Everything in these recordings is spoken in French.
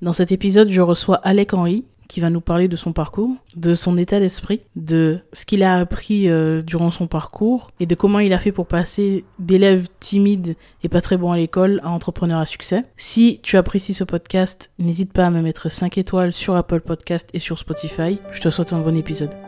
Dans cet épisode, je reçois Alec Henry qui va nous parler de son parcours, de son état d'esprit, de ce qu'il a appris euh, durant son parcours et de comment il a fait pour passer d'élève timide et pas très bon à l'école à entrepreneur à succès. Si tu apprécies ce podcast, n'hésite pas à me mettre 5 étoiles sur Apple Podcast et sur Spotify. Je te souhaite un bon épisode.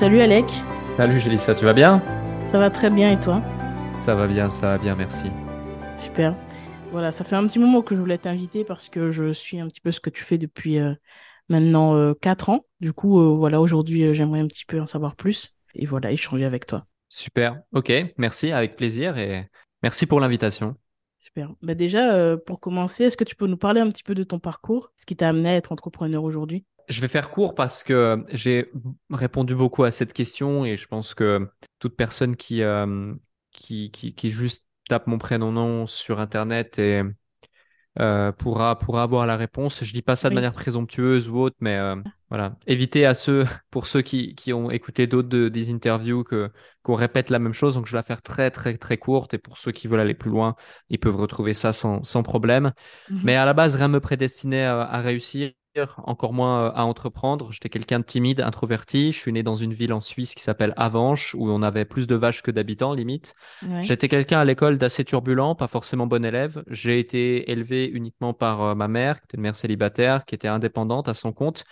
Salut Alec. Salut Gélissa, tu vas bien? Ça va très bien et toi? Ça va bien, ça va bien, merci. Super. Voilà, ça fait un petit moment que je voulais t'inviter parce que je suis un petit peu ce que tu fais depuis euh, maintenant euh, 4 ans. Du coup, euh, voilà, aujourd'hui, euh, j'aimerais un petit peu en savoir plus et voilà, échanger avec toi. Super, ok, merci, avec plaisir et merci pour l'invitation. Super. Bah déjà, pour commencer, est-ce que tu peux nous parler un petit peu de ton parcours, ce qui t'a amené à être entrepreneur aujourd'hui? Je vais faire court parce que j'ai répondu beaucoup à cette question et je pense que toute personne qui, euh, qui, qui, qui juste tape mon prénom nom sur Internet et euh, pourra, pourra avoir la réponse. Je dis pas ça de Oui. manière présomptueuse ou autre, mais euh, voilà. Évitez à ceux, pour ceux qui, qui ont écouté d'autres de- des interviews, que qu'on répète la même chose. Donc je vais la faire très très très courte et pour ceux qui veulent aller plus loin, ils peuvent retrouver ça sans, sans problème. Mhm. Mais à la base, rien ne me prédestinait à, à réussir, encore moins euh, à entreprendre. J'étais quelqu'un de timide, introverti. Je suis né dans une ville en Suisse qui s'appelle Avenches, où on avait plus de vaches que d'habitants, limite. Ouais. J'étais quelqu'un à l'école d'assez turbulent, pas forcément bon élève. J'ai été élevé uniquement par euh, ma mère, qui était une mère célibataire, qui était indépendante à son compte.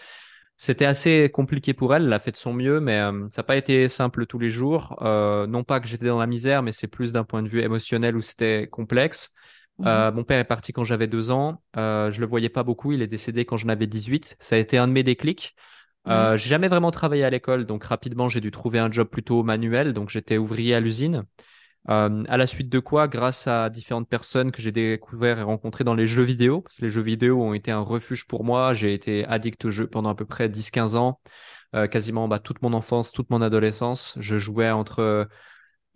C'était assez compliqué pour elle, elle a fait de son mieux, mais euh, ça n'a pas été simple tous les jours. Euh, non pas que j'étais dans la misère, mais c'est plus d'un point de vue émotionnel où c'était complexe. Mhm. Euh, mon père est parti quand j'avais deux ans. Euh, je le voyais pas beaucoup. Il est décédé quand j'en avais 18. Ça a été un de mes déclics. Euh, j'ai jamais vraiment travaillé à l'école, donc rapidement j'ai dû trouver un job plutôt manuel. Donc j'étais ouvrier à l'usine. Euh, à la suite de quoi, grâce à différentes personnes que j'ai découvert et rencontrées dans les jeux vidéo, parce que les jeux vidéo ont été un refuge pour moi. J'ai été addict aux jeux pendant à peu près 10-15 ans, euh, quasiment bah, toute mon enfance, toute mon adolescence. Je jouais entre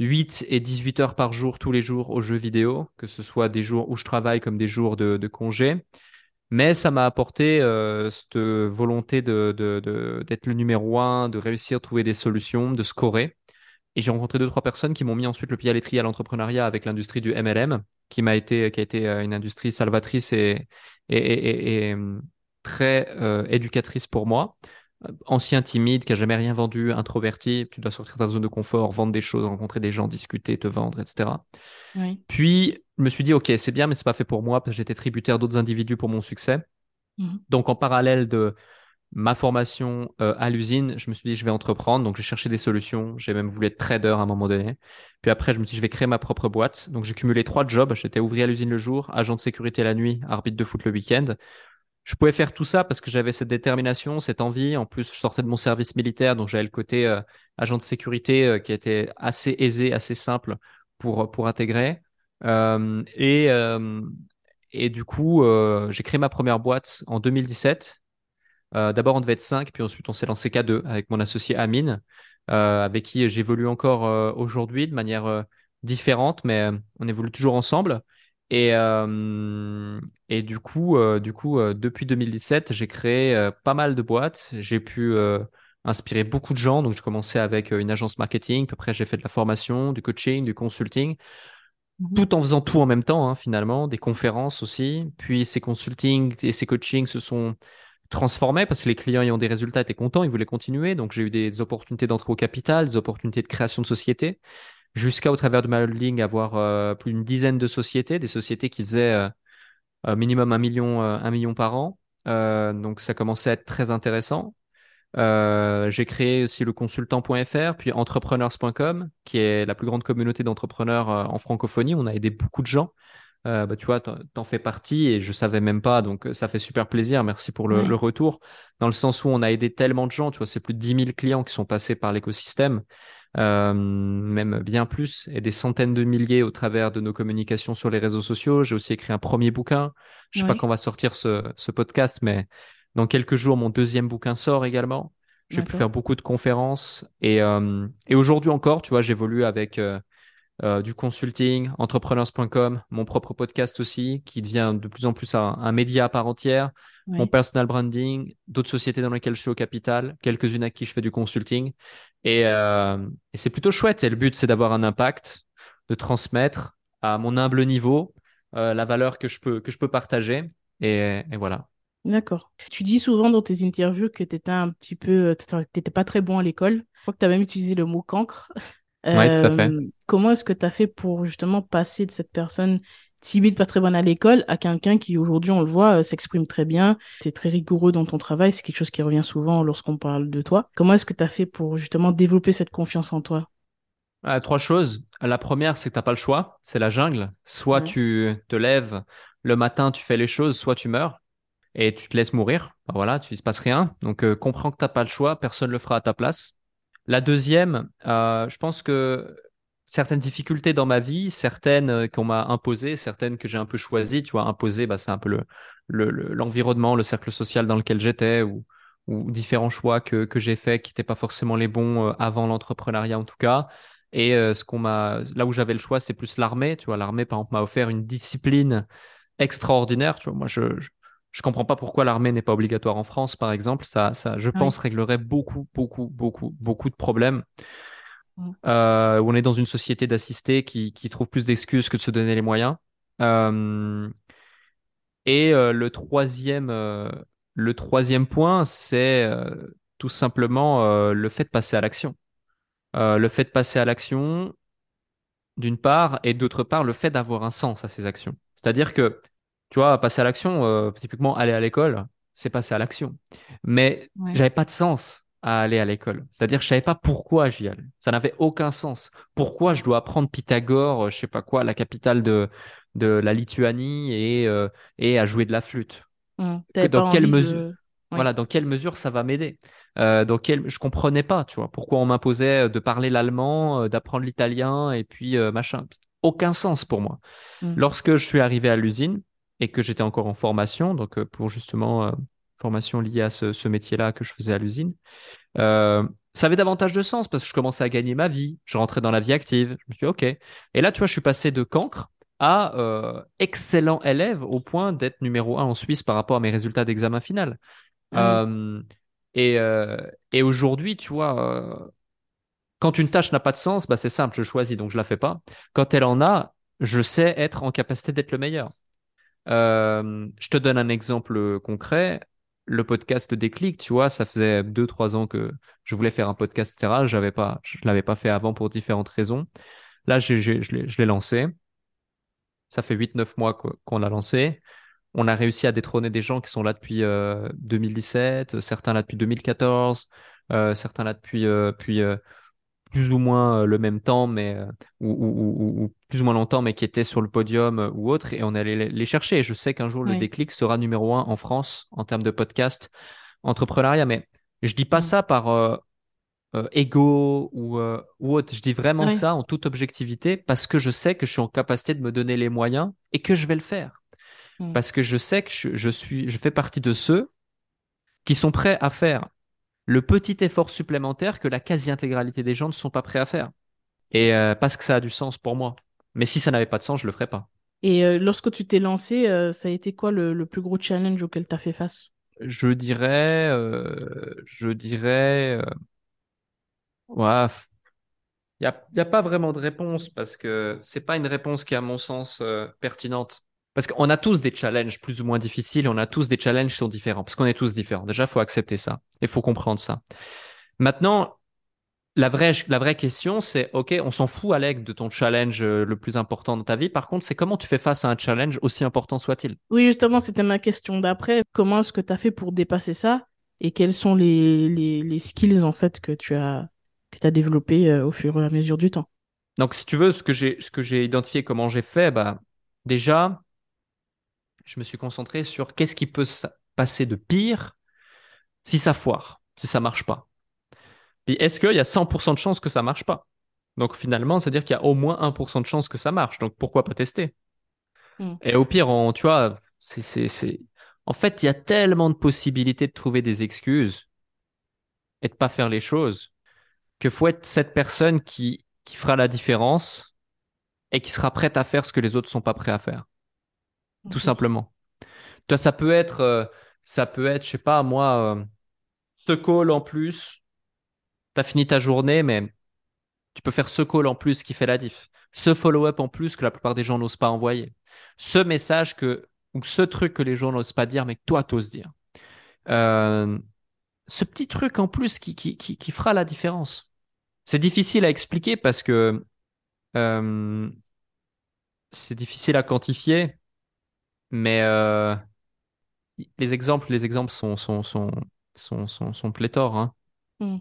8 et 18 heures par jour, tous les jours, aux jeux vidéo, que ce soit des jours où je travaille comme des jours de, congé. Mais ça m'a apporté euh, cette volonté de, de, d'être le numéro un, de réussir à trouver des solutions, de scorer. Et j'ai rencontré deux, trois personnes qui m'ont mis ensuite le pied à l'étrier à l'entrepreneuriat avec l'industrie du MLM, qui m'a été, qui a été euh, une industrie salvatrice et, hum, très euh, éducatrice pour moi. Ancien timide, qui a jamais rien vendu, introverti, tu dois sortir de ta zone de confort, vendre des choses, rencontrer des gens, discuter, te vendre, etc. Oui. Puis, je me suis dit, OK, c'est bien, mais c'est pas fait pour moi parce que j'étais tributaire d'autres individus pour mon succès. Mhm. Donc, en parallèle de ma formation euh, à l'usine, je me suis dit, je vais entreprendre. Donc, j'ai cherché des solutions. J'ai même voulu être trader à un moment donné. Puis après, je me suis dit, je vais créer ma propre boîte. Donc, j'ai cumulé trois jobs. J'étais ouvrier à l'usine le jour, agent de sécurité la nuit, arbitre de foot le week-end. Je pouvais faire tout ça parce que j'avais cette détermination, cette envie. En plus, je sortais de mon service militaire, donc j'avais le côté euh, agent de sécurité euh, qui était assez aisé, assez simple pour, pour intégrer. Euh, et, euh, et du coup, euh, j'ai créé ma première boîte en 2017. Euh, D'abord, on devait être 5, puis ensuite, on s'est lancé qu'à deux avec mon associé Amine, euh, avec qui j'évolue encore euh, aujourd'hui de manière euh, différente, mais euh, on évolue toujours ensemble. Et, euh, et du coup, euh, du coup euh, depuis 2017, j'ai créé pas mal de boîtes. J'ai pu inspirer beaucoup de gens. Donc, j'ai commencé avec une agence marketing, puis après, j'ai fait de la formation, du coaching, du consulting Mhm. tout en faisant tout en même temps, hein, finalement, des conférences aussi. Puis ces consulting et ces coachings se sont transformés parce que les clients ayant des résultats étaient contents, ils voulaient continuer. Donc j'ai eu des opportunités d'entrée au capital, des opportunités de création de société, jusqu'à au travers de ma holding avoir euh, plus d'une dizaine de sociétés, des sociétés qui faisaient euh, euh, minimum un million, euh, un million par an. Euh, donc ça commençait à être très intéressant. Euh, j'ai créé aussi le consultant.fr, puis entrepreneurs.com, qui est la plus grande communauté d'entrepreneurs euh, en francophonie. On a aidé beaucoup de gens. Euh, bah, tu vois, t'en fais partie et je savais même pas, donc ça fait super plaisir. Merci pour le, Ouais. le retour. Dans le sens où on a aidé tellement de gens, tu vois, c'est plus de 10 000 clients qui sont passés par l'écosystème. Euh, même bien plus, et des centaines de milliers au travers de nos communications sur les réseaux sociaux. J'ai aussi écrit un premier bouquin. Je sais pas quand va sortir ce, ce podcast, mais dans quelques jours, mon deuxième bouquin sort également. J'ai pu faire beaucoup de conférences et, euh, et aujourd'hui encore, tu vois, j'évolue avec euh, euh, du consulting, entrepreneurs.com, mon propre podcast aussi, qui devient de plus en plus un, un média à part entière, mon personal branding, d'autres sociétés dans lesquelles je suis au capital, quelques-unes à qui je fais du consulting. Et, euh, et c'est plutôt chouette. Et le but, c'est d'avoir un impact, de transmettre à mon humble niveau euh, la valeur que je peux, que je peux partager. Et, et voilà. D'accord. Tu dis souvent dans tes interviews que tu étais un petit peu, t'étais pas très bon à l'école. Je crois que tu as même utilisé le mot cancre. Oui, tout à fait. Euh, comment est-ce que tu as fait pour justement passer de cette personne timide, pas très bonne à l'école, à quelqu'un qui aujourd'hui, on le voit, euh, s'exprime très bien, tu es très rigoureux dans ton travail, c'est quelque chose qui revient souvent lorsqu'on parle de toi. Comment est-ce que tu as fait pour justement développer cette confiance en toi? Euh, Trois choses. La première, c'est que tu pas le choix, c'est la jungle. Soit tu te lèves le matin, tu fais les choses, soit tu meurs et tu te laisses mourir. Ben voilà, tu ne se passe rien. Donc comprends que tu pas le choix, personne le fera à ta place. La deuxième, euh, je pense que certaines difficultés dans ma vie, certaines euh, qu'on m'a imposées, certaines que j'ai un peu choisies, tu vois, imposées, bah, c'est un peu le, l'environnement, le, cercle social dans lequel j'étais ou, ou différents choix que, que j'ai faits qui n'étaient pas forcément les bons euh, avant l'entrepreneuriat en tout cas. Et ce qu'on m'a, là où j'avais le choix, c'est plus l'armée. Tu vois, l'armée, par exemple, m'a offert une discipline extraordinaire. Tu vois, moi, je, je comprends pas pourquoi l'armée n'est pas obligatoire en France, par exemple. Ça, ça je pense, réglerait beaucoup, beaucoup, beaucoup, beaucoup de problèmes. Euh, où on est dans une société d'assistés qui, qui trouve plus d'excuses que de se donner les moyens. Euh, et euh, le troisième, le troisième point, c'est tout simplement le fait de passer à l'action. le fait de passer à l'action, d'une part, et d'autre part, le fait d'avoir un sens à ces actions. C'est-à-dire que tu vois, passer à l'action, typiquement aller à l'école, c'est passer à l'action. Mais j'avais pas de sens à aller à l'école. C'est-à-dire que je savais pas pourquoi j'y allais. Ça n'avait aucun sens. Pourquoi je dois apprendre Pythagore, euh, je sais pas quoi, la capitale de, de la Lituanie et, euh, et à jouer de la flûte? Mmh. Dans quelle mesure? Voilà, dans quelle mesure ça va m'aider? Euh, dans quelle... Je comprenais pas, tu vois, pourquoi on m'imposait de parler l'allemand, d'apprendre l'italien et puis machin. Aucun sens pour moi. Mmh. Lorsque je suis arrivé à l'usine, et que j'étais encore en formation, donc euh, pour justement euh, formation liée à ce, métier-là que je faisais à l'usine. Euh, ça avait davantage de sens parce que je commençais à gagner ma vie, je rentrais dans la vie active. Je me suis dit, OK. Et là, tu vois, je suis passé de cancre à excellent élève au point d'être numéro un en Suisse par rapport à mes résultats d'examen final. Ah et, et aujourd'hui, tu vois, quand une tâche n'a pas de sens, bah, c'est simple, je choisis, donc je la fais pas. Quand elle en a, je sais être en capacité d'être le meilleur. Euh, je te donne un exemple concret. Le podcast Déclic, tu vois, ça faisait deux, trois ans que je voulais faire un podcast, etc. J'avais pas, je l'avais pas fait avant pour différentes raisons. Là, je l'ai lancé. Ça fait 8-9 mois qu'on l'a lancé. On a réussi à détrôner des gens qui sont là depuis 2017, euh, certains là depuis 2014, euh, certains là depuis, puis, plus ou moins euh, le même temps, mais euh, ou, plus ou moins longtemps, mais qui étaient sur le podium euh, ou autre, et on allait les chercher. je sais qu'un jour le déclic sera numéro un en France en termes de podcast entrepreneuriat, mais je dis pas ça par ego ou, ou autre. Je dis vraiment ça en toute objectivité parce que je sais que je suis en capacité de me donner les moyens et que je vais le faire. Parce que je sais que je, suis, je fais partie de ceux qui sont prêts à faire le petit effort supplémentaire que la quasi-intégralité des gens ne sont pas prêts à faire. Et euh, parce que ça a du sens pour moi. Mais si ça n'avait pas de sens, je le ferais pas. Et euh, lorsque tu t'es lancé, euh, ça a été quoi le, plus gros challenge auquel tu as fait face? Je dirais, je dirais, ouais, il n'y a, y a, pas vraiment de réponse parce que c'est pas une réponse qui, à mon sens, pertinente. Parce qu'on a tous des challenges plus ou moins difficiles, on a tous des challenges qui sont différents, parce qu'on est tous différents. Déjà, il faut accepter ça, il faut comprendre ça. Maintenant, la vraie, la vraie question, c'est, OK, on s'en fout, Alec, de ton challenge euh, le plus important dans ta vie. Par contre, c'est comment tu fais face à un challenge aussi important soit-il? Oui, justement, c'était ma question d'après. Comment est-ce que tu as fait pour dépasser ça? Et quels sont les, les, les skills, en fait, que tu as, que as développés euh, au fur et à mesure du temps? Donc, si tu veux, ce que j'ai, ce que j'ai identifié, comment j'ai fait, bah, déjà, je me suis concentré sur qu'est-ce qui peut passer de pire si ça foire, si ça marche pas. Puis est-ce qu'il y a 100% de chances que ça marche pas? Donc finalement, c'est-à-dire qu'il y a au moins 1% de chances que ça marche. Donc pourquoi pas tester? Mm. Et au pire, on, tu vois, c'est... En fait, il y a tellement de possibilités de trouver des excuses et de pas faire les choses que faut être cette personne qui, qui fera la différence et qui sera prête à faire ce que les autres sont pas prêts à faire. Tout simplement. Toi, ça peut être, euh, ça peut être, je sais pas, moi, euh, ce call en plus, t'as fini ta journée, mais tu peux faire ce call en plus qui fait la diff. Ce follow-up en plus que la plupart des gens n'osent pas envoyer. Ce message que, ou ce truc que les gens n'osent pas dire, mais que toi, t'oses dire. Euh, ce petit truc en plus qui, qui, qui, qui fera la différence. C'est difficile à expliquer parce que c'est difficile à quantifier, mais euh, les exemples, les exemples sont, sont, sont, sont, sont, sont pléthores. Hein. Mm.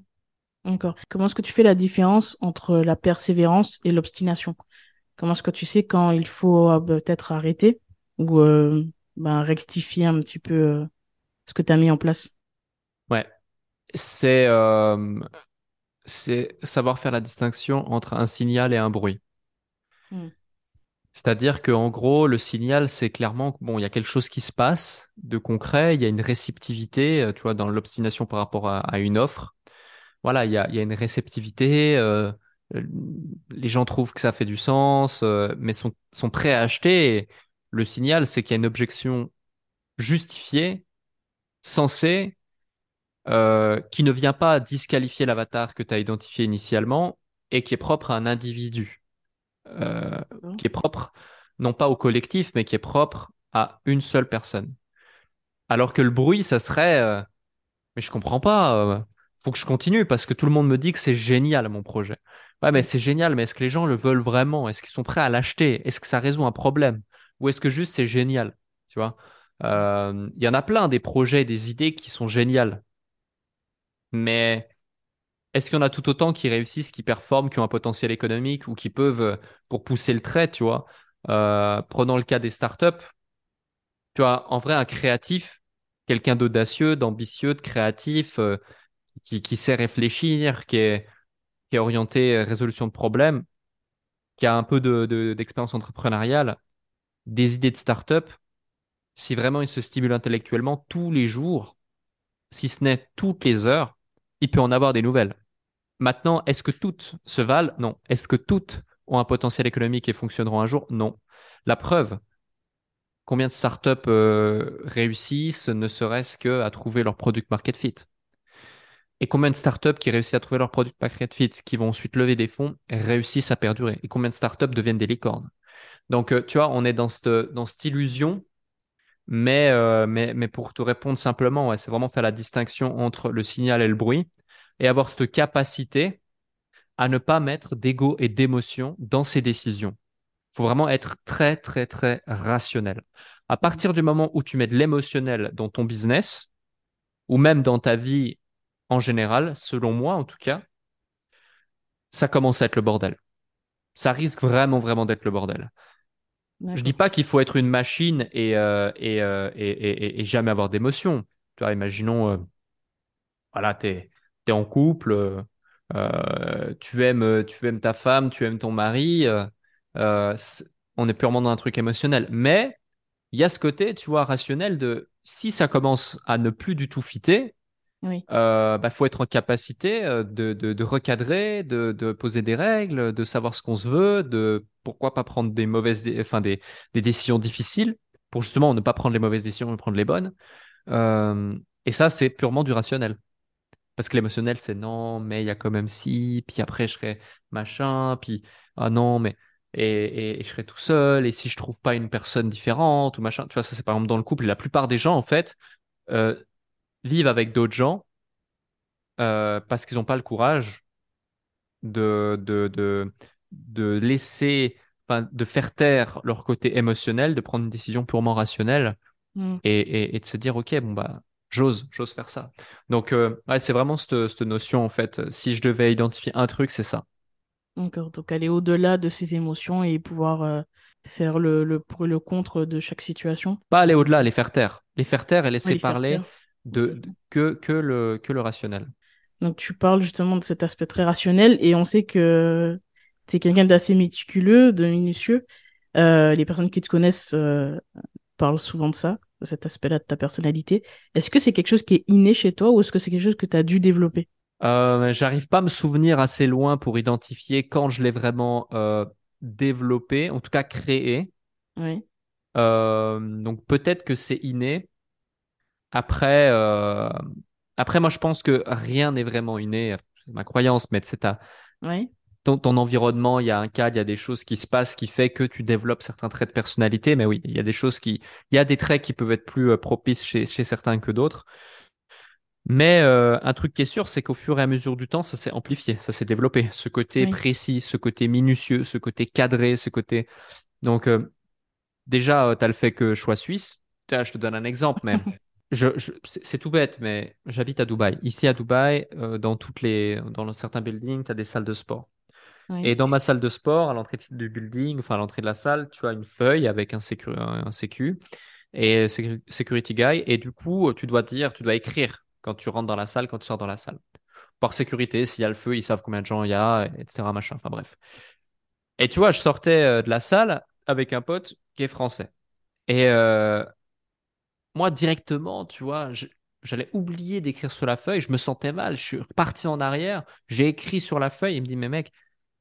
D'accord. Comment est-ce que tu fais la différence entre la persévérance et l'obstination? Comment est-ce que tu sais quand il faut euh, peut-être arrêter ou euh, ben, rectifier un petit peu euh, ce que tu as mis en place? Ouais, c'est c'est savoir faire la distinction entre un signal et un bruit. Mm. C'est-à-dire que en gros, le signal, c'est clairement bon, il y a quelque chose qui se passe de concret, il y a une réceptivité, euh, tu vois, dans l'obstination par rapport à, une offre. Voilà, il y a, y a une réceptivité. euh, euh, les gens trouvent que ça fait du sens, mais sont, sont prêts à acheter. Et le signal, c'est qu'il y a une objection justifiée, sensée, qui ne vient pas disqualifier l'avatar que tu as identifié initialement et qui est propre à un individu, euh, qui est propre non pas au collectif, mais qui est propre à une seule personne. Alors que le bruit, ça serait, euh, mais je comprends pas, euh, faut que je continue parce que tout le monde me dit que c'est génial mon projet. Ouais, mais c'est génial, mais est-ce que les gens le veulent vraiment? Est-ce qu'ils sont prêts à l'acheter? Est-ce que ça résout un problème? Ou est-ce que juste c'est génial? Tu vois? Il y en a plein des projets, des idées qui sont géniales. Mais est-ce qu'il y en a tout autant qui réussissent, qui performent, qui ont un potentiel économique ou qui peuvent, euh, pour pousser le trait, tu vois? Euh, le cas des startups. Tu vois, en vrai, un créatif, quelqu'un d'audacieux, d'ambitieux, de créatif, euh, qui, sait réfléchir, qui est, orienté résolution de problèmes, qui a un peu de, de- d'expérience entrepreneuriale, des idées de start-up, si vraiment il se stimule intellectuellement tous les jours, si ce n'est toutes les heures, il peut en avoir des nouvelles. Maintenant, est-ce que toutes se valent? Non. Est-ce que toutes ont un potentiel économique et fonctionneront un jour? Non. La preuve, combien de startups euh, réussissent ne serait-ce que à trouver leur product market fit? Et combien de startups qui réussissent à trouver leur product market fit, qui vont ensuite lever des fonds, réussissent à perdurer? Et combien de startups deviennent des licornes? Donc, euh, tu vois, on est dans cette, illusion, mais, euh, mais, pour te répondre simplement, c'est vraiment faire la distinction entre le signal et le bruit et avoir cette capacité à ne pas mettre d'ego et d'émotion dans ses décisions. Il faut vraiment être très, très, très rationnel. À partir du moment où tu mets de l'émotionnel dans ton business, ou même dans ta vie en général, selon moi en tout cas, ça commence à être le bordel. Ça risque vraiment, vraiment d'être le bordel. Je dis D'accord. pas qu'il faut être une machine et, euh, et, euh, et, et- et- et jamais avoir d'émotion. Tu vois, imaginons, euh, voilà, t'es, t'es en couple, euh, euh, tu aimes, tu aimes ta femme, tu aimes ton mari, euh, on est purement dans un truc émotionnel. Mais il y a ce côté, tu vois, rationnel de si ça commence à ne plus du tout fitter, Oui. euh, bah, faut être en capacité de, de, de recadrer, de, de poser des règles, de savoir ce qu'on se veut, de pourquoi pas prendre des mauvaises, enfin des, des décisions difficiles pour justement ne pas prendre les mauvaises décisions, mais prendre les bonnes. Euh, et ça, c'est purement du rationnel. Parce que l'émotionnel, c'est non, mais il y a quand même si, puis après je serai machin, puis ah non, mais et, et, et je serai tout seul, et si je trouve pas une personne différente ou machin, tu vois, ça c'est par exemple dans le couple, et la plupart des gens en fait euh, vivent avec d'autres gens euh, parce qu'ils n'ont pas le courage de, de, de, de laisser, de faire taire leur côté émotionnel, de prendre une décision purement rationnelle Mm. et, et, et de se dire, OK, bon, bah, j'ose, j'ose faire ça. Donc, euh, ouais, c'est vraiment cette, cette notion, en fait. Si je devais identifier un truc, c'est ça. D'accord. Donc aller au-delà de ses émotions et pouvoir euh, faire le, le pour et le contre de chaque situation. Pas aller au-delà, les faire taire. Les faire taire et laisser parler de, que, que le, que le rationnel. Donc, tu parles justement de cet aspect très rationnel et on sait que tu es quelqu'un d'assez méticuleux, de minutieux. Euh, les personnes qui te connaissent parlent souvent de ça, cet aspect-là de ta personnalité. Est-ce que c'est quelque chose qui est inné chez toi ou est-ce que c'est quelque chose que tu as dû développer? Euh, J'arrive pas à me souvenir assez loin pour identifier quand je l'ai vraiment euh, développé, en tout cas créé. Oui. donc peut-être que c'est inné. Après, après, moi, je pense que rien n'est vraiment inné. C'est ma croyance, mais c'est ta, ton, ton, environnement, il y a un cadre, il y a des choses qui se passent qui fait que tu développes certains traits de personnalité. Mais oui, il y a des choses qui, il y a des traits qui peuvent être plus euh, propices chez, chez certains que d'autres. Mais euh, un truc qui est sûr, c'est qu'au fur et à mesure du temps, ça s'est amplifié, ça s'est développé. Ce côté précis, ce côté minutieux, ce côté cadré, ce côté. Donc, euh, déjà, tu as le fait que je sois suisse. Je te donne un exemple, mais je, c'est tout bête, mais j'habite à Dubaï. Ici à Dubaï, dans toutes les, dans certains buildings, tu as des salles de sport. Et dans ma salle de sport, à l'entrée du building, enfin à l'entrée de la salle, tu as une feuille avec un sécu, un sécu et security guy. Et du coup, tu dois dire, tu dois écrire quand tu rentres dans la salle, quand tu sors dans la salle. Par sécurité, s'il y a le feu, ils savent combien de gens il y a, etc. Machin. Enfin bref. Et tu vois, je sortais euh, de la salle avec un pote qui est français. Et euh, moi, directement, tu vois, j'allais oublier d'écrire sur la feuille. Je me sentais mal. Je suis reparti en arrière. J'ai écrit sur la feuille. Il me dit, mais mec,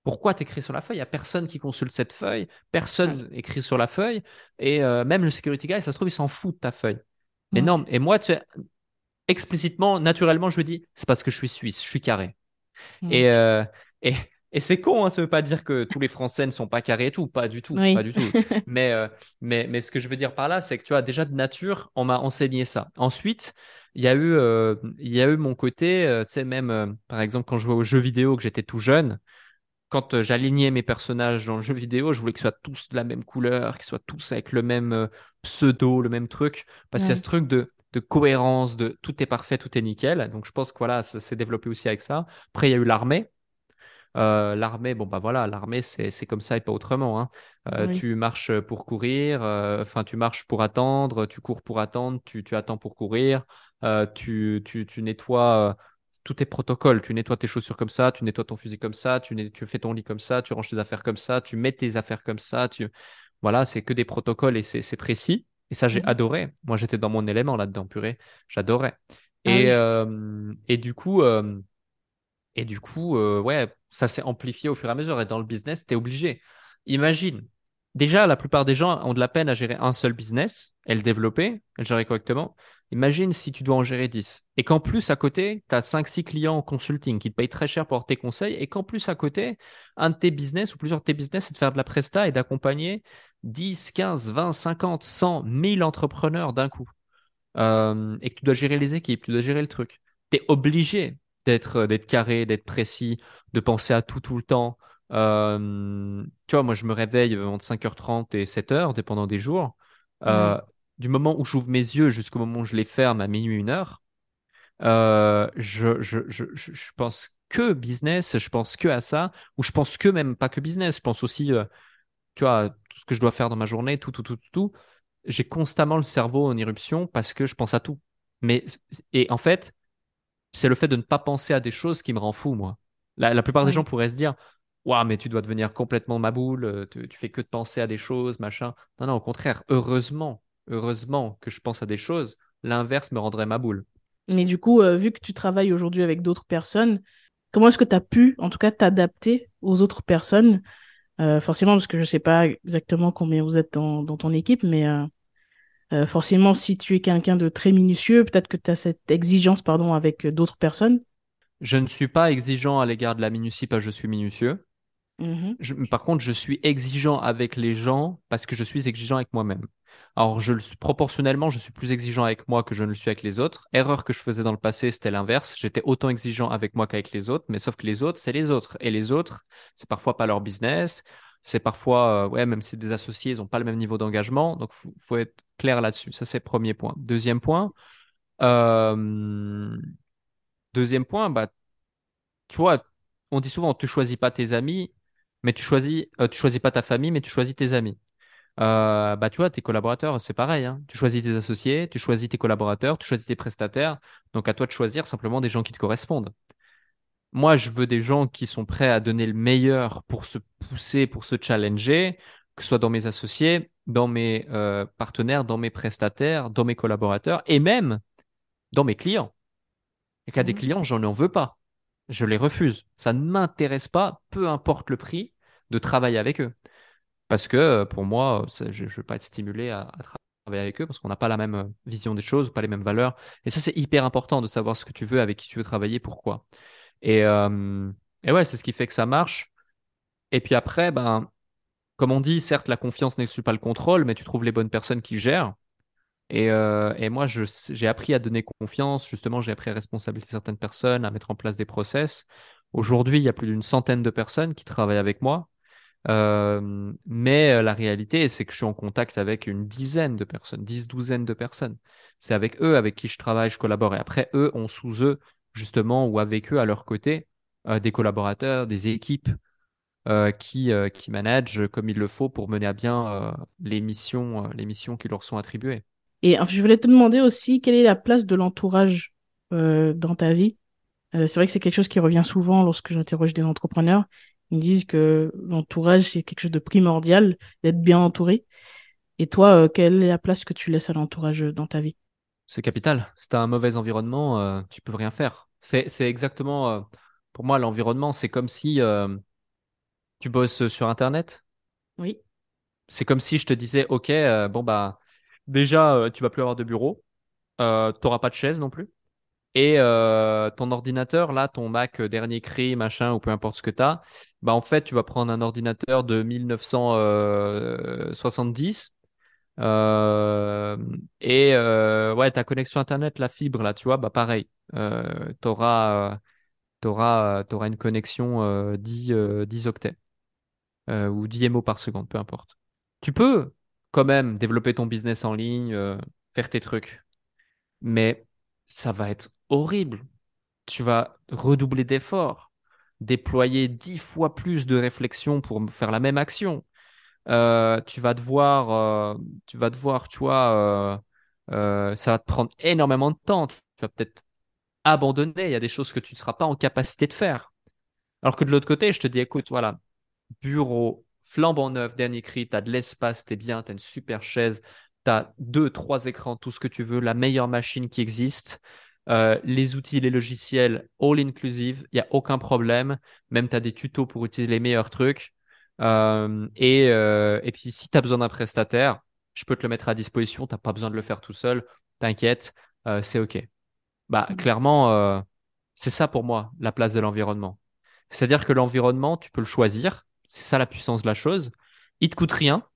pourquoi t'écris sur la feuille? Il n'y a personne qui consulte cette feuille. Personne écrit sur la feuille. Et euh, même le security guy, ça se trouve, il s'en fout de ta feuille. Mais non. Et moi, tu explicitement, naturellement, je me dis, c'est parce que je suis suisse. Je suis carré. Et, euh, et, et c'est con, hein, ça veut pas dire que tous les Français ne sont pas carrés et tout, pas du tout, pas du tout. mais, euh, mais, mais ce que je veux dire par là, c'est que tu vois, déjà de nature, on m'a enseigné ça. Ensuite, il y a eu, il y a eu mon côté, tu sais, même par exemple quand je jouais aux jeux vidéo, que j'étais tout jeune, quand j'alignais mes personnages dans le jeu vidéo, je voulais qu'ils soient tous de la même couleur, qu'ils soient tous avec le même pseudo, le même truc, parce qu'il y a ce truc de de cohérence, de tout est parfait, tout est nickel. Donc je pense que voilà, ça s'est développé aussi avec ça. Après, il y a eu l'armée. Euh, l'armée, bon bah voilà, l'armée c'est comme ça et pas autrement. Hein. Euh, tu marches pour courir, euh, enfin tu marches pour attendre, tu cours pour attendre, tu, tu attends pour courir, tu, tu, tu nettoies tous tes protocoles, tu nettoies tes chaussures comme ça, tu nettoies ton fusil comme ça, tu, tu fais ton lit comme ça, tu ranges tes affaires comme ça, tu mets tes affaires comme ça, tu voilà, c'est que des protocoles et c'est précis. Et ça j'ai mmh adoré. Moi j'étais dans mon élément là-dedans, purée, j'adorais. Ah et, et du coup. Et du coup, ouais, ça s'est amplifié au fur et à mesure. Et dans le business, tu es obligé. Imagine, déjà, la plupart des gens ont de la peine à gérer un seul business et le développer, et le gérer correctement. Imagine si tu dois en gérer 10. Et qu'en plus, à côté, tu as 5-6 clients en consulting qui te payent très cher pour tes conseils. Et qu'en plus, à côté, un de tes business ou plusieurs de tes business, c'est de faire de la presta et d'accompagner 10, 15, 20, 50, 100, 1000 entrepreneurs d'un coup. Euh, et que tu dois gérer les équipes, tu dois gérer le truc. Tu es obligé d'être d'être carré, d'être précis, de penser à tout tout le temps. Euh, tu vois, moi, je me réveille entre 5h30 et 7h, dépendant des jours. Euh, du moment où j'ouvre mes yeux jusqu'au moment où je les ferme à minuit, une heure, euh, je, je, je, je, pense que business, je pense que à ça, ou je pense que même pas que business, je pense aussi, tu vois, tout ce que je dois faire dans ma journée, tout, tout, tout, tout. tout. J'ai constamment le cerveau en éruption parce que je pense à tout. Mais, et en fait, c'est le fait de ne pas penser à des choses qui me rend fou, moi. La, plupart des gens pourraient se dire Waouh, mais tu dois devenir complètement ma boule, euh, tu, fais que de penser à des choses, machin. Non, non, au contraire, heureusement, heureusement que je pense à des choses, l'inverse me rendrait ma boule. Mais du coup, euh, vu que tu travailles aujourd'hui avec d'autres personnes, comment est-ce que tu as pu, en tout cas, t'adapter aux autres personnes? Euh, Forcément, parce que je ne sais pas exactement combien vous êtes dans, dans ton équipe, mais euh, forcément, si tu es quelqu'un de très minutieux, peut-être que tu as cette exigence pardon, avec d'autres personnes. Je ne suis pas exigeant à l'égard de la minutie parce que je suis minutieux. Mm-hmm. par contre, je suis exigeant avec les gens parce que je suis exigeant avec moi-même. Alors, je, proportionnellement, je suis plus exigeant avec moi que je ne le suis avec les autres. Erreur que je faisais dans le passé, c'était l'inverse. J'étais autant exigeant avec moi qu'avec les autres, mais sauf que les autres, c'est les autres. Et les autres, c'est parfois pas leur business. C'est parfois, euh, ouais, même si des associés, ils n'ont pas le même niveau d'engagement. Donc, il faut, être clair là-dessus. Ça, c'est le premier point. Deuxième point, euh, deuxième point, bah, tu vois, on dit souvent, tu choisis pas tes amis, mais tu choisis, euh, tu choisis pas ta famille, mais tu choisis tes amis. Bah, tu vois, tes collaborateurs, c'est pareil. Hein. Tu choisis tes associés, tu choisis tes collaborateurs, tu choisis tes prestataires. Donc, à toi de choisir simplement des gens qui te correspondent. moi, je veux des gens qui sont prêts à donner le meilleur pour se pousser, pour se challenger, que ce soit dans mes associés, dans mes euh, partenaires, dans mes prestataires, dans mes collaborateurs et même dans mes clients. Et qu'à des Mhm. clients, j'en en veux pas. Je les refuse. Ça ne m'intéresse pas, peu importe le prix, de travailler avec eux. Parce que euh, pour moi, ça- je ne veux pas être stimulé à, travailler avec eux parce qu'on n'a pas la même euh, vision des choses, pas les mêmes valeurs. Et ça, c'est hyper important de savoir ce que tu veux, avec qui tu veux travailler, pourquoi. Et, euh, ouais, c'est ce qui fait que ça marche. Et puis après, ben, comme on dit, certes, la confiance n'exclut pas le contrôle, mais tu trouves les bonnes personnes qui gèrent. Et, euh, et moi, j'ai appris à donner confiance. Justement, j'ai appris à responsabiliser certaines personnes, à mettre en place des process. Aujourd'hui, il y a plus d'une centaine de personnes qui travaillent avec moi. Euh, mais euh, la réalité, c'est que je suis en contact avec une dizaine de personnes, dix, douzaine de personnes. C'est avec eux avec qui je travaille, je collabore. Et après, eux ont sous eux, justement, ou avec eux à leur côté, euh, des collaborateurs, des équipes qui, qui managent comme il le faut pour mener à bien les missions, les missions qui leur sont attribuées. Et je voulais te demander aussi quelle est la place de l'entourage dans ta vie? C'est vrai que c'est quelque chose qui revient souvent lorsque j'interroge des entrepreneurs. Ils disent que l'entourage, c'est quelque chose de primordial, d'être bien entouré. Et toi, euh, quelle est la place que tu laisses à l'entourage euh, dans ta vie? C'est capital. Si tu as un mauvais environnement, euh, tu peux rien faire. C'est, c'est exactement, euh, pour moi, l'environnement, c'est comme si tu bosses sur Internet. Oui. C'est comme si je te disais, OK, bon, bah, déjà, tu vas plus avoir de bureau, tu n'auras pas de chaise non plus. Et euh, ton ordinateur, là, ton Mac euh, dernier cri, machin, ou peu importe ce que tu as, bah, en fait, tu vas prendre un ordinateur de 1970 euh, et ouais, ta connexion Internet, la fibre, là, tu vois, bah pareil, tu auras, une connexion euh, 10, euh, 10 octets ou 10 MO par seconde, peu importe. Tu peux quand même développer ton business en ligne, faire tes trucs, mais ça va être horrible. Tu vas redoubler d'efforts, déployer 10 fois plus de réflexion pour faire la même action. Euh, tu vas devoir, euh, tu vas devoir, tu vois, euh, euh, ça va te prendre énormément de temps. Tu vas peut-être abandonner. Il y a des choses que tu ne seras pas en capacité de faire. Alors que de l'autre côté, je te dis, écoute, voilà, bureau, flambant neuf, dernier cri, tu as de l'espace, tu es bien, tu as une super chaise, tu as deux, trois écrans, tout ce que tu veux, la meilleure machine qui existe. Euh, les outils, les logiciels, all inclusive, il n'y a aucun problème. Même tu as des tutos pour utiliser les meilleurs trucs. Euh, et, euh, et puis, si tu as besoin d'un prestataire, je peux te le mettre à disposition. Tu n'as pas besoin de le faire tout seul. T'inquiète, c'est OK. Bah, Mhm. clairement, c'est ça pour moi, la place de l'environnement. C'est-à-dire que l'environnement, tu peux le choisir. C'est ça la puissance de la chose. Il te coûte rien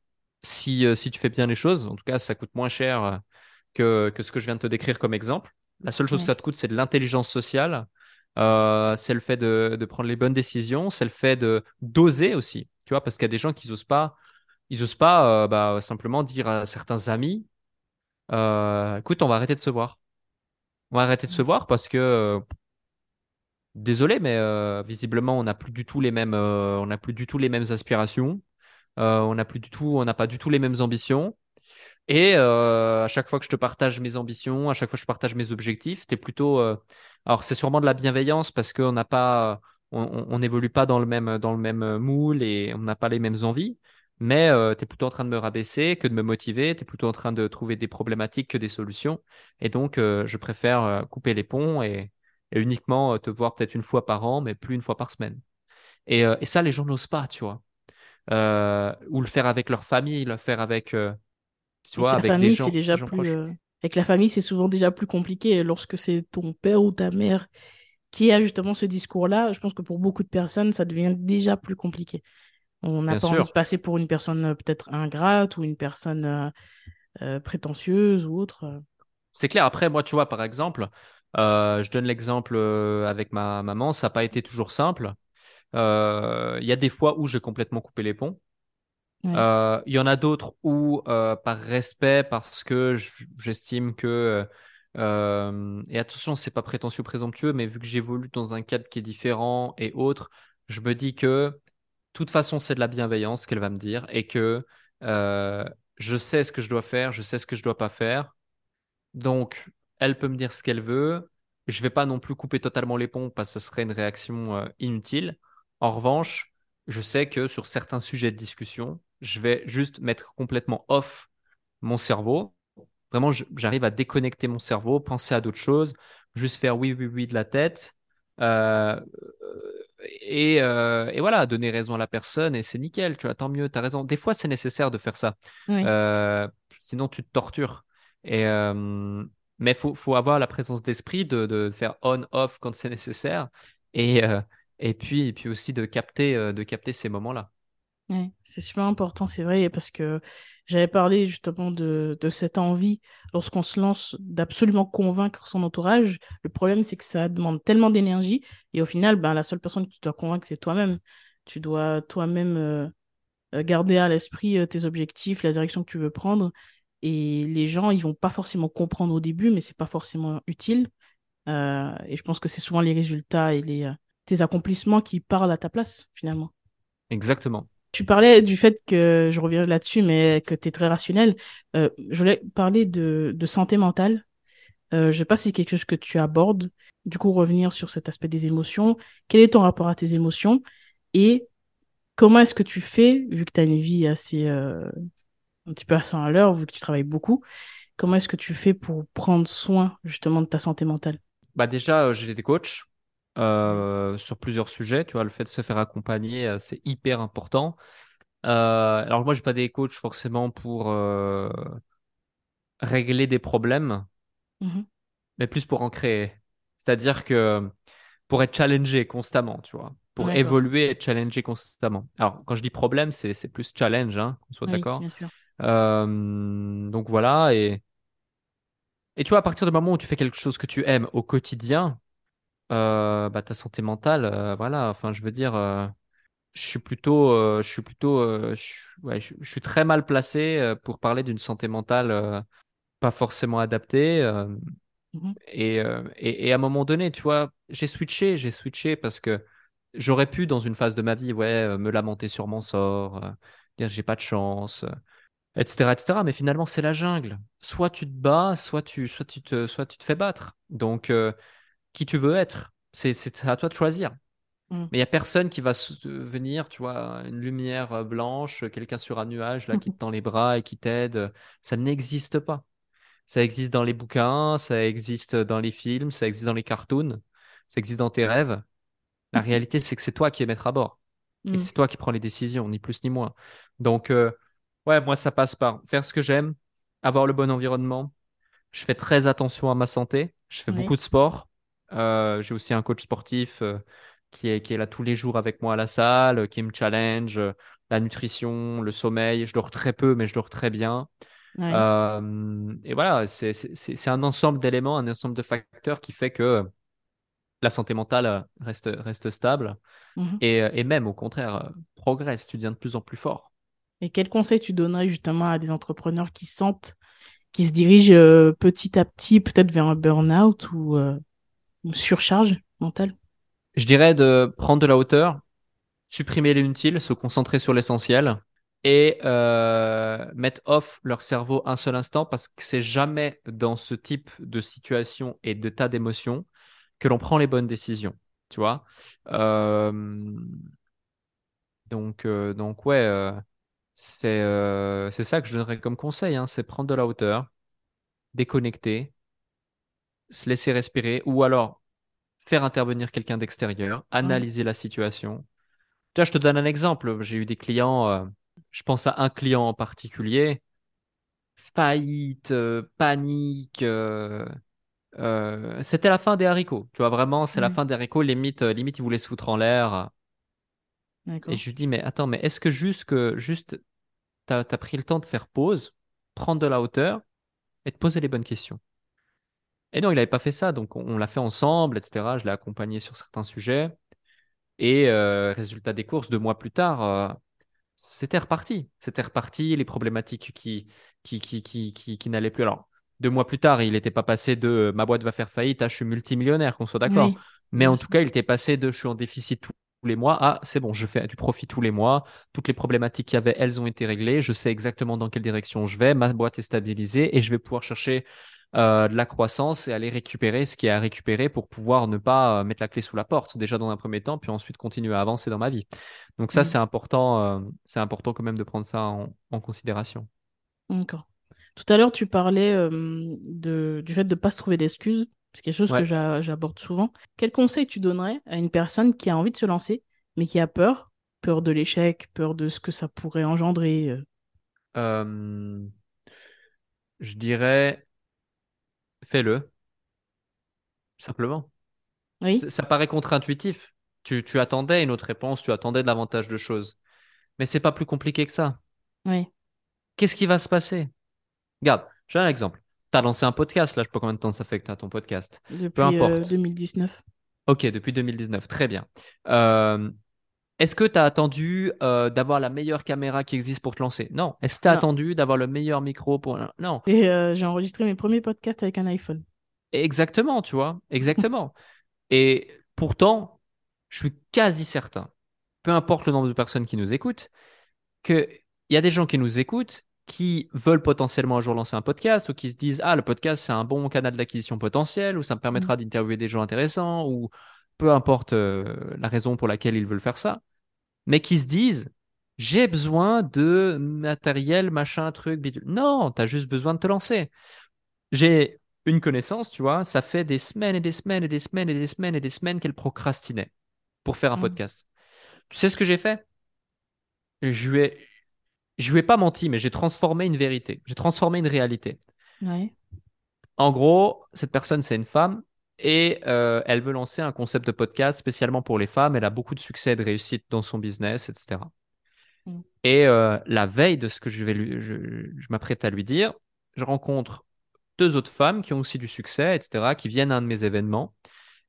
si, si tu fais bien les choses. En tout cas, ça coûte moins cher que, que ce que je viens de te décrire comme exemple. La seule chose que ça te coûte, c'est de l'intelligence sociale. Euh, c'est le fait de, de prendre les bonnes décisions. C'est le fait de d'oser aussi. Tu vois, parce qu'il y a des gens qui osent pas, ils osent pas euh, bah, simplement dire à certains amis, euh, écoute, on va arrêter de se voir. On va arrêter de se voir parce que Désolé, mais visiblement, on n'a plus du tout les mêmes, on n'a plus du tout les mêmes aspirations. On n'a plus du tout, on n'a pas du tout les mêmes ambitions. Et euh, à chaque fois que je te partage mes ambitions, à chaque fois que je partage mes objectifs, t'es plutôt. euh, Alors, c'est sûrement de la bienveillance parce qu'on n'a pas, on n'évolue pas dans le même, dans le même moule et on n'a pas les mêmes envies. Mais euh, tu es plutôt en train de me rabaisser que de me motiver. Tu es plutôt en train de trouver des problématiques que des solutions. Et donc, euh, je préfère euh, couper les ponts et, et uniquement euh, te voir peut-être une fois par an, mais plus une fois par semaine. Et, et ça, les gens n'osent pas, tu vois. Ou le faire avec leur famille, le faire avec, tu Avec vois, famille, gens, des déjà gens plus. proches. euh, Avec la famille, c'est souvent déjà plus compliqué. Lorsque c'est ton père ou ta mère qui a justement ce discours-là, je pense que pour beaucoup de personnes, ça devient déjà plus compliqué. On n'a pas envie de passer pour une personne euh, peut-être ingrate ou une personne euh, prétentieuse ou autre. C'est clair. Après, moi, tu vois, par exemple, je donne l'exemple avec ma maman, ça n'a pas été toujours simple. Il y a des fois où j'ai complètement coupé les ponts. Euh, Il y en a d'autres où, euh, par respect, parce que j'estime que, euh, et attention, c'est pas prétentieux, présomptueux, mais vu que j'évolue dans un cadre qui est différent et autre, je me dis que, de toute façon, c'est de la bienveillance qu'elle va me dire et que je sais ce que je dois faire, je sais ce que je dois pas faire. Donc, elle peut me dire ce qu'elle veut. je vais pas non plus couper totalement les ponts parce que ce serait une réaction inutile. En revanche, je sais que sur certains sujets de discussion, je vais juste mettre complètement off mon cerveau. Vraiment, j'arrive à déconnecter mon cerveau, penser à d'autres choses, juste faire oui, oui, oui de la tête. Euh, et, euh, et, voilà, donner raison à la personne et c'est nickel, tu vois, tant mieux, tu as raison. Des fois, c'est nécessaire de faire ça. Euh, sinon, tu te tortures. Et, mais il faut, faut, avoir la présence d'esprit de, de, faire on-off quand c'est nécessaire et, et, puis, et puis aussi de capter, de capter ces moments-là. C'est super important, c'est vrai, parce que j'avais parlé justement de, de cette envie, lorsqu'on se lance, d'absolument convaincre son entourage. Le problème, c'est que ça demande tellement d'énergie, et au final, ben, la seule personne que tu dois convaincre, c'est toi-même. Tu dois toi-même euh, euh, garder à l'esprit euh, tes objectifs, la direction que tu veux prendre, et les gens, ils vont pas forcément comprendre au début, mais c'est pas forcément utile. et je pense que c'est souvent les résultats et les, tes accomplissements qui parlent à ta place, finalement. Exactement. Tu parlais du fait que, je reviens là-dessus, mais que tu es très rationnel. Euh, je voulais parler de, santé mentale. Euh, je ne sais pas si c'est quelque chose que tu abordes. Du coup, revenir sur cet aspect des émotions. Quel est ton rapport à tes émotions? Et comment est-ce que tu fais, vu que tu as une vie assez euh, un petit peu à 100 à l'heure, vu que tu travailles beaucoup, comment est-ce que tu fais pour prendre soin justement de ta santé mentale? Bah Déjà, j'ai des coachs. Euh, sur plusieurs sujets. Tu vois, le fait de se faire accompagner, euh, c'est hyper important. Euh, alors moi, je n'ai pas des coachs forcément pour régler des problèmes, mm-hmm. mais plus pour en créer. C'est-à-dire que pour être challengé constamment, tu vois, pour évoluer et être challengé constamment. Alors, quand je dis problème, c'est plus challenge, hein, qu'on soit d'accord. donc voilà, et, et tu vois, à partir du moment où tu fais quelque chose que tu aimes au quotidien, euh, bah, ta santé mentale, euh, voilà, enfin, je veux dire, euh, je suis plutôt, je suis plutôt, je, ouais, je, suis très mal placé pour parler d'une santé mentale pas forcément adaptée. Mmh et, et, et, à un moment donné, tu vois, j'ai switché, j'ai switché parce que j'aurais pu, dans une phase de ma vie, ouais, me lamenter sur mon sort, dire j'ai pas de chance, etc., etc. Mais finalement, c'est la jungle. Soit tu te bats, soit tu, soit tu te, soit tu te fais battre. Donc, qui tu veux être. C'est à toi de choisir. Mm. Mais il n'y a personne qui va venir, tu vois, une lumière euh, blanche, quelqu'un sur un nuage là qui te tend les bras et qui t'aide. Ça n'existe pas. Ça existe dans les bouquins, ça existe dans les films, ça existe dans les cartoons, ça existe dans tes rêves. La mm. réalité, c'est que c'est toi qui es maître à bord. Et mm. c'est toi qui prends les décisions, ni plus ni moins. Donc, euh, ouais, moi, ça passe par faire ce que j'aime, avoir le bon environnement. Je fais très attention à ma santé. Je fais beaucoup de sport. Euh, j'ai aussi un coach sportif euh, qui, est, qui est là tous les jours avec moi à la salle, qui me challenge, euh, la nutrition, le sommeil. Je dors très peu, mais je dors très bien. et voilà, c'est un ensemble d'éléments, un ensemble de facteurs qui fait que la santé mentale reste, reste stable mmh et, et, même au contraire progresse. Tu deviens de plus en plus fort. Et quel conseil tu donnerais justement à des entrepreneurs qui sentent, qui se dirigent petit à petit peut-être vers un burn-out ou surcharge mentale Je dirais de prendre de la hauteur, supprimer l'inutile, se concentrer sur l'essentiel et euh, mettre off leur cerveau un seul instant parce que c'est jamais dans ce type de situation et de tas d'émotions que l'on prend les bonnes décisions. Tu vois euh, donc, euh, donc, ouais, c'est c'est ça que je donnerais comme conseil hein, c'est prendre de la hauteur, déconnecter, se laisser respirer, ou alors faire intervenir quelqu'un d'extérieur, analyser la situation. Tu vois, je te donne un exemple. J'ai eu des clients, euh, je pense à un client en particulier, faillite, euh, panique. Euh, c'était la fin des haricots. Tu vois, vraiment, c'est la fin des haricots. Limite, limite, il voulait se foutre en l'air. Et je lui dis, mais attends, mais est-ce que juste que juste t'as as pris le temps de faire pause, prendre de la hauteur et de poser les bonnes questions? Et non, il n'avait pas fait ça, donc on, l'a fait ensemble, etc. Je l'ai accompagné sur certains sujets. Et euh, résultat des courses, deux mois plus tard, euh, c'était reparti. C'était reparti, les problématiques qui, qui, qui, qui, qui, n'allaient plus. Alors, deux mois plus tard, il n'était pas passé de ma boîte va faire faillite à je suis multimillionnaire, qu'on soit d'accord. Mais en tout cas, il était passé de je suis en déficit tous les mois à c'est bon, je fais du profit tous les mois. Toutes les problématiques qu'il y avait, elles ont été réglées. Je sais exactement dans quelle direction je vais. Ma boîte est stabilisée et je vais pouvoir chercher euh, de la croissance et aller récupérer ce qui est à récupérer pour pouvoir ne pas euh, mettre la clé sous la porte, déjà dans un premier temps, puis ensuite continuer à avancer dans ma vie. Donc ça, Mm. c'est important, euh, c'est important quand même de prendre ça en, en considération. D'accord. Tout à l'heure, tu parlais euh, de, du fait de ne pas se trouver d'excuses. C'est quelque chose que Ouais. j'aborde souvent. Quel conseil tu donnerais à une personne qui a envie de se lancer, mais qui a peur? Peur de l'échec, peur de ce que ça pourrait engendrer. Euh, je dirais, fais-le, simplement. Oui, Ça paraît contre-intuitif. Tu, tu attendais une autre réponse, tu attendais davantage de choses. Mais c'est pas plus compliqué que ça. oui. Qu'est-ce qui va se passer? Regarde, j'ai un exemple. Tu as lancé un podcast, là, je sais pas combien de temps ça fait que tu as ton podcast. Depuis Peu euh, importe. 2019. Ok, depuis 2019, très bien. Euh, est-ce que tu as attendu euh, d'avoir la meilleure caméra qui existe pour te lancer? Non. Est-ce que tu as Non. attendu d'avoir le meilleur micro pour... Non. Et euh, j'ai enregistré mes premiers podcasts avec un iPhone. Exactement, tu vois, exactement. Et pourtant, je suis quasi certain, peu importe le nombre de personnes qui nous écoutent, qu'il y a des gens qui nous écoutent qui veulent potentiellement un jour lancer un podcast ou qui se disent Ah, le podcast, c'est un bon canal d'acquisition potentiel ou ça me permettra d'interviewer des gens intéressants ou peu importe euh, la raison pour laquelle ils veulent faire ça, mais qui se disent J'ai besoin de matériel, machin, truc, bidule. Non, tu as juste besoin de te lancer. J'ai une connaissance, tu vois, ça fait des semaines et des semaines et des semaines et des semaines et des semaines qu'elle procrastinait pour faire un Mm. podcast. Tu sais ce que j'ai fait? Je lui ai, je lui ai pas menti, mais j'ai transformé une vérité. J'ai transformé une réalité. Ouais. En gros, cette personne, c'est une femme et euh, elle veut lancer un concept de podcast spécialement pour les femmes. Elle a beaucoup de succès et de réussite dans son business, etc. Mm. Et euh, la veille de ce que je vais lui, je, je m'apprête à lui dire, je rencontre deux autres femmes qui ont aussi du succès, etc., qui viennent à un de mes événements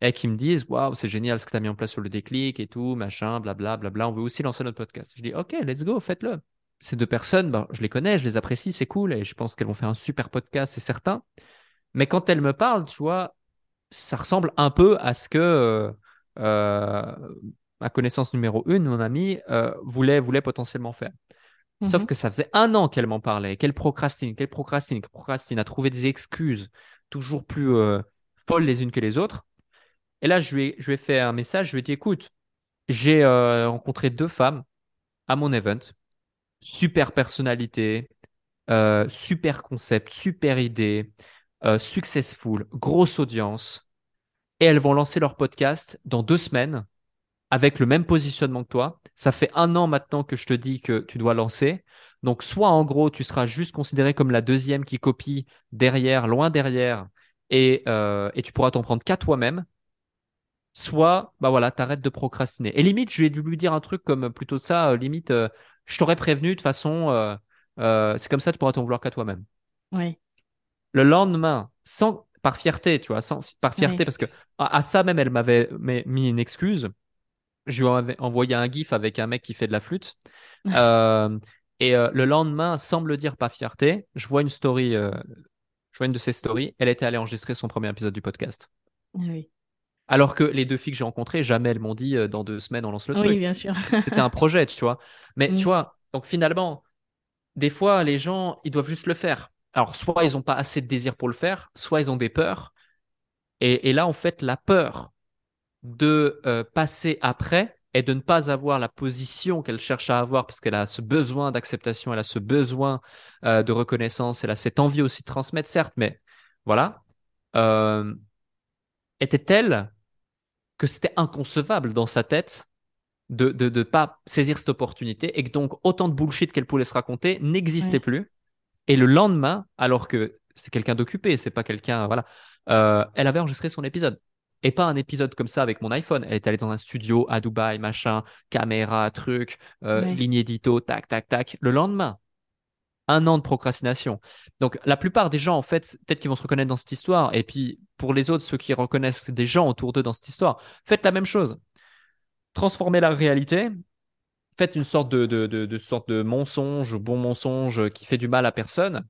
et qui me disent Waouh, c'est génial ce que tu as mis en place sur le déclic et tout, machin, blabla, blabla. On veut aussi lancer notre podcast. Je dis Ok, let's go, faites-le. Ces deux personnes, ben, je les connais, je les apprécie, c'est cool et je pense qu'elles vont faire un super podcast, c'est certain. Mais quand elles me parlent, tu vois, ça ressemble un peu à ce que euh, euh, ma connaissance numéro une, mon amie, euh, voulait, voulait potentiellement faire. Sauf Mhm. que ça faisait un an qu'elle m'en parlait, qu'elle procrastine, qu'elle procrastine, qu'elle procrastine, à trouver des excuses toujours plus euh, folles les unes que les autres. Et là, je lui ai, je lui ai fait un message, je lui ai dit, écoute, j'ai euh, rencontré deux femmes à mon event, super personnalité, euh, super concept, super idée, euh, successful, grosse audience, et elles vont lancer leur podcast dans deux semaines avec le même positionnement que toi. Ça fait un an maintenant que je te dis que tu dois lancer. Donc, soit en gros, tu seras juste considéré comme la deuxième qui copie derrière, loin derrière, et, euh, et tu pourras t'en prendre qu'à toi-même. Soit, bah voilà, t'arrêtes de procrastiner. Et limite, je vais lui dire un truc comme plutôt ça, euh, limite, je t'aurais prévenu de toute façon, c'est comme ça, tu pourras t'en vouloir qu'à toi-même. Ouais. Le lendemain, sans, par fierté, tu vois, sans, par fierté, Ouais. parce que à, à ça même, elle m'avait mis une excuse. Je lui avais envoyé un gif avec un mec qui fait de la flûte. Euh, et euh, le lendemain, sans me le dire par fierté, je vois une story, euh, je vois une de ses stories. Elle était allée enregistrer son premier épisode du podcast. Ah Oui. Alors que les deux filles que j'ai rencontrées, jamais elles m'ont dit euh, dans deux semaines on lance le Oui, truc. bien sûr. C'était un projet, tu vois. Mais tu vois, donc finalement, des fois, les gens, ils doivent juste le faire. Alors, soit ils n'ont pas assez de désir pour le faire, soit ils ont des peurs. Et, et là, en fait, la peur de euh, passer après et de ne pas avoir la position qu'elle cherche à avoir parce qu'elle a ce besoin d'acceptation, elle a ce besoin euh, de reconnaissance, elle a cette envie aussi de transmettre, certes, mais voilà, euh, était telle que c'était inconcevable dans sa tête de ne de, de pas saisir cette opportunité et que donc autant de bullshit qu'elle pouvait se raconter n'existait plus? Et le lendemain, alors que c'est quelqu'un d'occupé, c'est pas quelqu'un, voilà, euh, elle avait enregistré son épisode. Et pas un épisode comme ça avec mon iPhone. Elle est allée dans un studio à Dubaï, machin, caméra, truc, euh, Ouais. ligne édito, tac, tac, tac. Le lendemain, un an de procrastination. Donc, la plupart des gens, en fait, peut-être qu'ils vont se reconnaître dans cette histoire. Et puis, pour les autres, ceux qui reconnaissent des gens autour d'eux dans cette histoire, faites la même chose. Transformez la réalité. Faites une sorte de, de, de, de sorte de mensonge, bon mensonge qui fait du mal à personne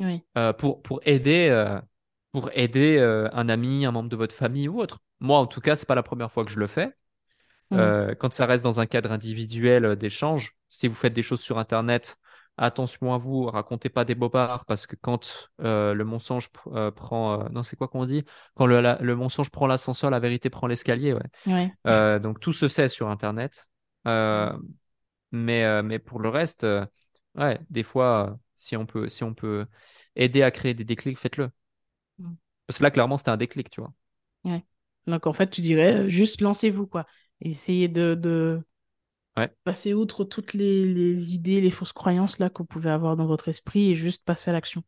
Oui. euh, pour, pour aider, euh, pour aider euh, un ami, un membre de votre famille ou autre. Moi, en tout cas, c'est pas la première fois que je le fais. Quand ça reste dans un cadre individuel d'échange, si vous faites des choses sur Internet attention à vous, racontez pas des bobards parce que quand le mensonge prend, non c'est quoi qu'on dit, quand le, le mensonge prend l'ascenseur, la vérité prend l'escalier, ouais. ouais. donc tout se sait sur Internet, mais mais pour le reste, ouais, des fois si on peut si on peut aider à créer des déclics, faites-le. Mm. Parce que là clairement c'était un déclic, tu vois. Ouais. Donc en fait tu dirais juste lancez-vous quoi, essayez de, de Passer outre toutes les, idées, les fausses croyances là que vous pouvez avoir dans votre esprit et juste passer à l'action.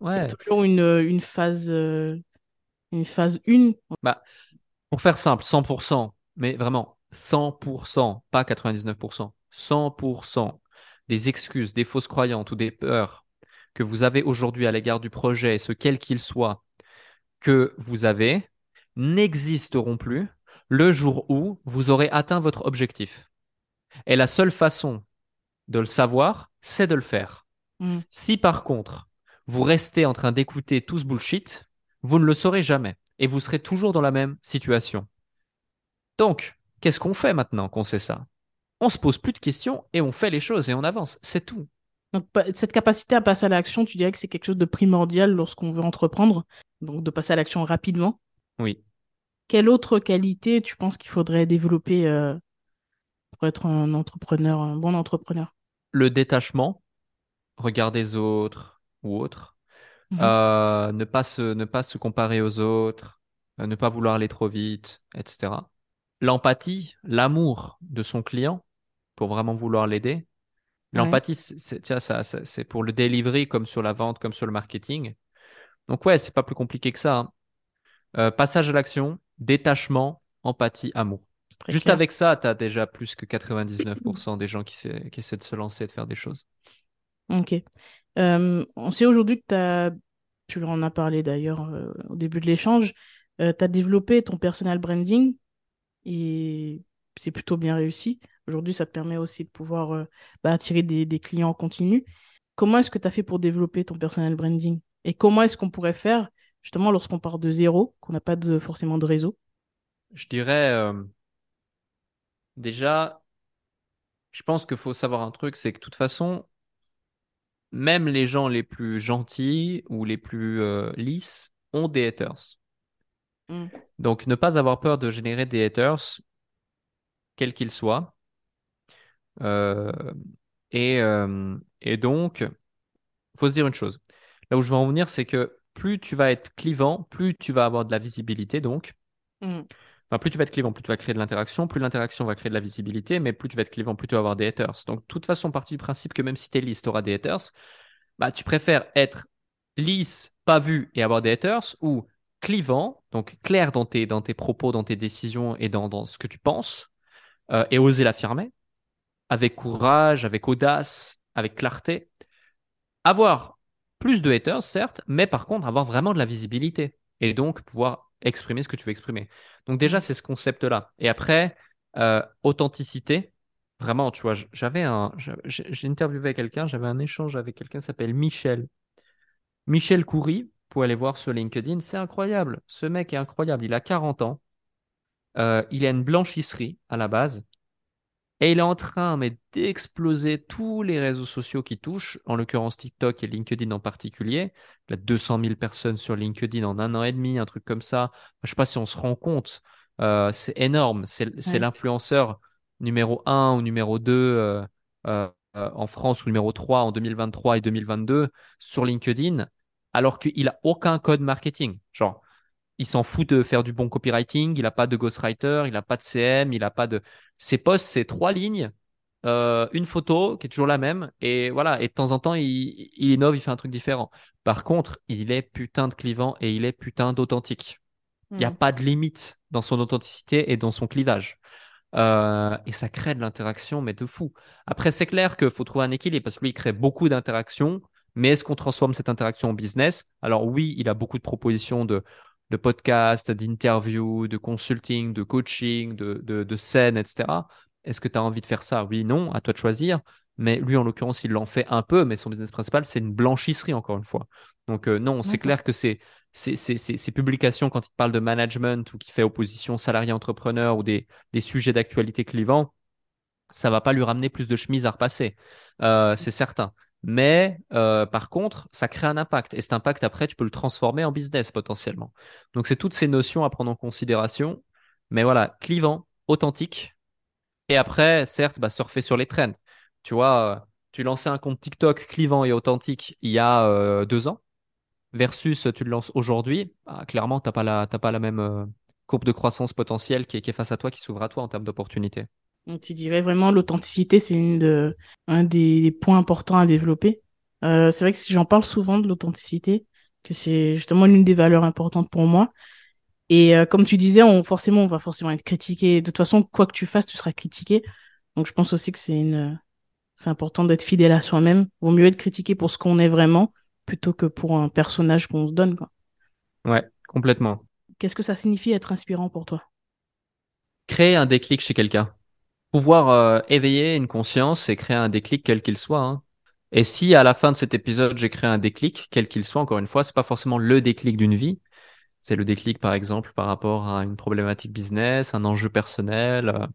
Ouais. Toujours une, une phase euh, une phase 1. Bah, pour faire simple, 100%, mais vraiment 100%, pas 99%, 100% des excuses, des fausses croyances ou des peurs que vous avez aujourd'hui à l'égard du projet, ce quel qu'il soit, que vous avez, n'existeront plus le jour où vous aurez atteint votre objectif. Et la seule façon de le savoir, c'est de le faire. Mm. Si par contre, vous restez en train d'écouter tout ce bullshit, vous ne le saurez jamais et vous serez toujours dans la même situation. Donc, qu'est-ce qu'on fait maintenant qu'on sait ça? On se pose plus de questions et on fait les choses et on avance. C'est tout. Donc, cette capacité à passer à l'action, tu dirais que c'est quelque chose de primordial lorsqu'on veut entreprendre, donc de passer à l'action rapidement? Oui. Quelle autre qualité tu penses qu'il faudrait développer euh, pour être un entrepreneur, un bon entrepreneur? Le détachement, regarder les autres ou autres, Mhm. euh, ne, pas se, ne pas se comparer aux autres, euh, ne pas vouloir aller trop vite, etc. L'empathie, l'amour de son client pour vraiment vouloir l'aider. L'empathie, c'est, tiens, ça, ça- c'est pour le delivery comme sur la vente, comme sur le marketing. Donc ouais, c'est pas plus compliqué que ça. hein. Euh, passage à l'action, détachement, empathie, amour. Juste clair. avec ça, tu as déjà plus que 99% des gens qui, essaient de se lancer et de faire des choses. Ok. Euh, on sait aujourd'hui que tu as, tu en as parlé d'ailleurs euh, au début de l'échange, tu as développé ton personal branding et c'est plutôt bien réussi. Aujourd'hui, ça te permet aussi de pouvoir euh, bah, attirer des, clients en continu. Comment est-ce que tu as fait pour développer ton personal branding? Et comment est-ce qu'on pourrait faire justement lorsqu'on part de zéro, qu'on n'a pas de, forcément de réseau? Je dirais, euh, déjà, je pense qu'il faut savoir un truc, c'est que de toute façon, même les gens les plus gentils ou les plus euh, lisses ont des haters. Mm. Donc, ne pas avoir peur de générer des haters, quels qu'ils soient. Euh, et, euh, et donc, faut se dire une chose. Là où je veux en venir, c'est que plus tu vas être clivant, plus tu vas avoir de la visibilité, donc. Mm. Enfin, plus tu vas être clivant, plus tu vas créer de l'interaction, plus l'interaction va créer de la visibilité, mais plus tu vas être clivant, plus tu vas avoir des haters. Donc, de toute façon, partie du principe que même si tu es lisse, tu auras des haters, bah, tu préfères être lisse, pas vu et avoir des haters, ou clivant, donc clair dans tes, dans tes propos, dans tes décisions et dans, dans ce que tu penses, euh, et oser l'affirmer, avec courage, avec audace, avec clarté. Avoir plus de haters, certes, mais par contre, avoir vraiment de la visibilité, et donc pouvoir exprimer ce que tu veux exprimer. Donc déjà, c'est ce concept-là. Et après, euh, authenticité. Vraiment, tu vois, j'avais un, j'ai interviewé quelqu'un, j'avais un échange avec quelqu'un qui s'appelle Michel. Michel Coury, pour aller voir sur LinkedIn, c'est incroyable. Ce mec est incroyable. Il a 40 ans. Euh, il a une blanchisserie à la base. Et il est en train mais, d'exploser tous les réseaux sociaux qui touchent, en l'occurrence TikTok et LinkedIn en particulier. Il a 200 000 personnes sur LinkedIn en un an et demi, un truc comme ça. Je ne sais pas si on se rend compte. Euh, c'est énorme. C'est Ouais, l'influenceur numéro 1 ou numéro 2 euh, euh, en France ou numéro 3 en 2023 et 2022 sur LinkedIn, alors qu'il a aucun code marketing. Genre, il s'en fout de faire du bon copywriting, il n'a pas de ghostwriter, il n'a pas de CM, il n'a pas de. Ses posts, c'est trois lignes, euh, une photo qui est toujours la même, et voilà. Et de temps en temps, il, il innove, il fait un truc différent. Par contre, il est putain de clivant et il est putain d'authentique. Il n'y a Mm. pas de limite dans son authenticité et dans son clivage. Euh, et ça crée de l'interaction, mais de fou. Après, c'est clair qu'il faut trouver un équilibre parce que lui, il crée beaucoup d'interactions. Mais est-ce qu'on transforme cette interaction en business? Alors oui, il a beaucoup de propositions de, de podcasts, d'interviews, de consulting, de coaching, de, de, de scènes, etc. Est-ce que tu as envie de faire ça? Oui, non, à toi de choisir. Mais lui, en l'occurrence, il l'en fait un peu, mais son business principal, c'est une blanchisserie, encore une fois. Donc euh, non, c'est clair que c'est ces, publications, quand il te parle de management ou qui fait opposition salarié-entrepreneur ou des, des sujets d'actualité clivants, ça va pas lui ramener plus de chemises à repasser. Euh, c'est certain. Mais euh, par contre, ça crée un impact. Et cet impact, après, tu peux le transformer en business potentiellement. Donc, c'est toutes ces notions à prendre en considération. Mais voilà, clivant, authentique. Et après, certes, bah, surfer sur les trends. Tu vois, euh, tu lançais un compte TikTok clivant et authentique il y a euh, deux ans versus tu le lances aujourd'hui. Bah, clairement, tu n'as pas, la, même courbe de croissance potentielle qui est, qui est face à toi, qui s'ouvre à toi en termes d'opportunités. Donc, tu dirais vraiment l'authenticité, c'est une de, un des, points importants à développer. Euh, c'est vrai que j'en parle souvent de l'authenticité, que c'est justement l'une des valeurs importantes pour moi. Et euh, comme tu disais, on, forcément, on va forcément être critiqué. De toute façon, quoi que tu fasses, tu seras critiqué. Donc, je pense aussi que c'est une, c'est important d'être fidèle à soi-même. Vaut mieux être critiqué pour ce qu'on est vraiment plutôt que pour un personnage qu'on se donne, quoi. Ouais, complètement. Qu'est-ce que ça signifie être inspirant pour toi? Créer un déclic chez quelqu'un pouvoir euh, éveiller une conscience et créer un déclic quel qu'il soit. Hein. Et si à la fin de cet épisode j'ai créé un déclic quel qu'il soit, encore une fois, c'est pas forcément le déclic d'une vie. C'est le déclic, par exemple, par rapport à une problématique business, un enjeu personnel, euh,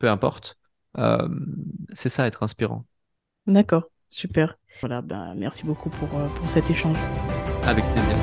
peu importe. Euh, c'est ça être inspirant. D'accord, super. Voilà, ben, merci beaucoup pour, pour cet échange. Avec plaisir.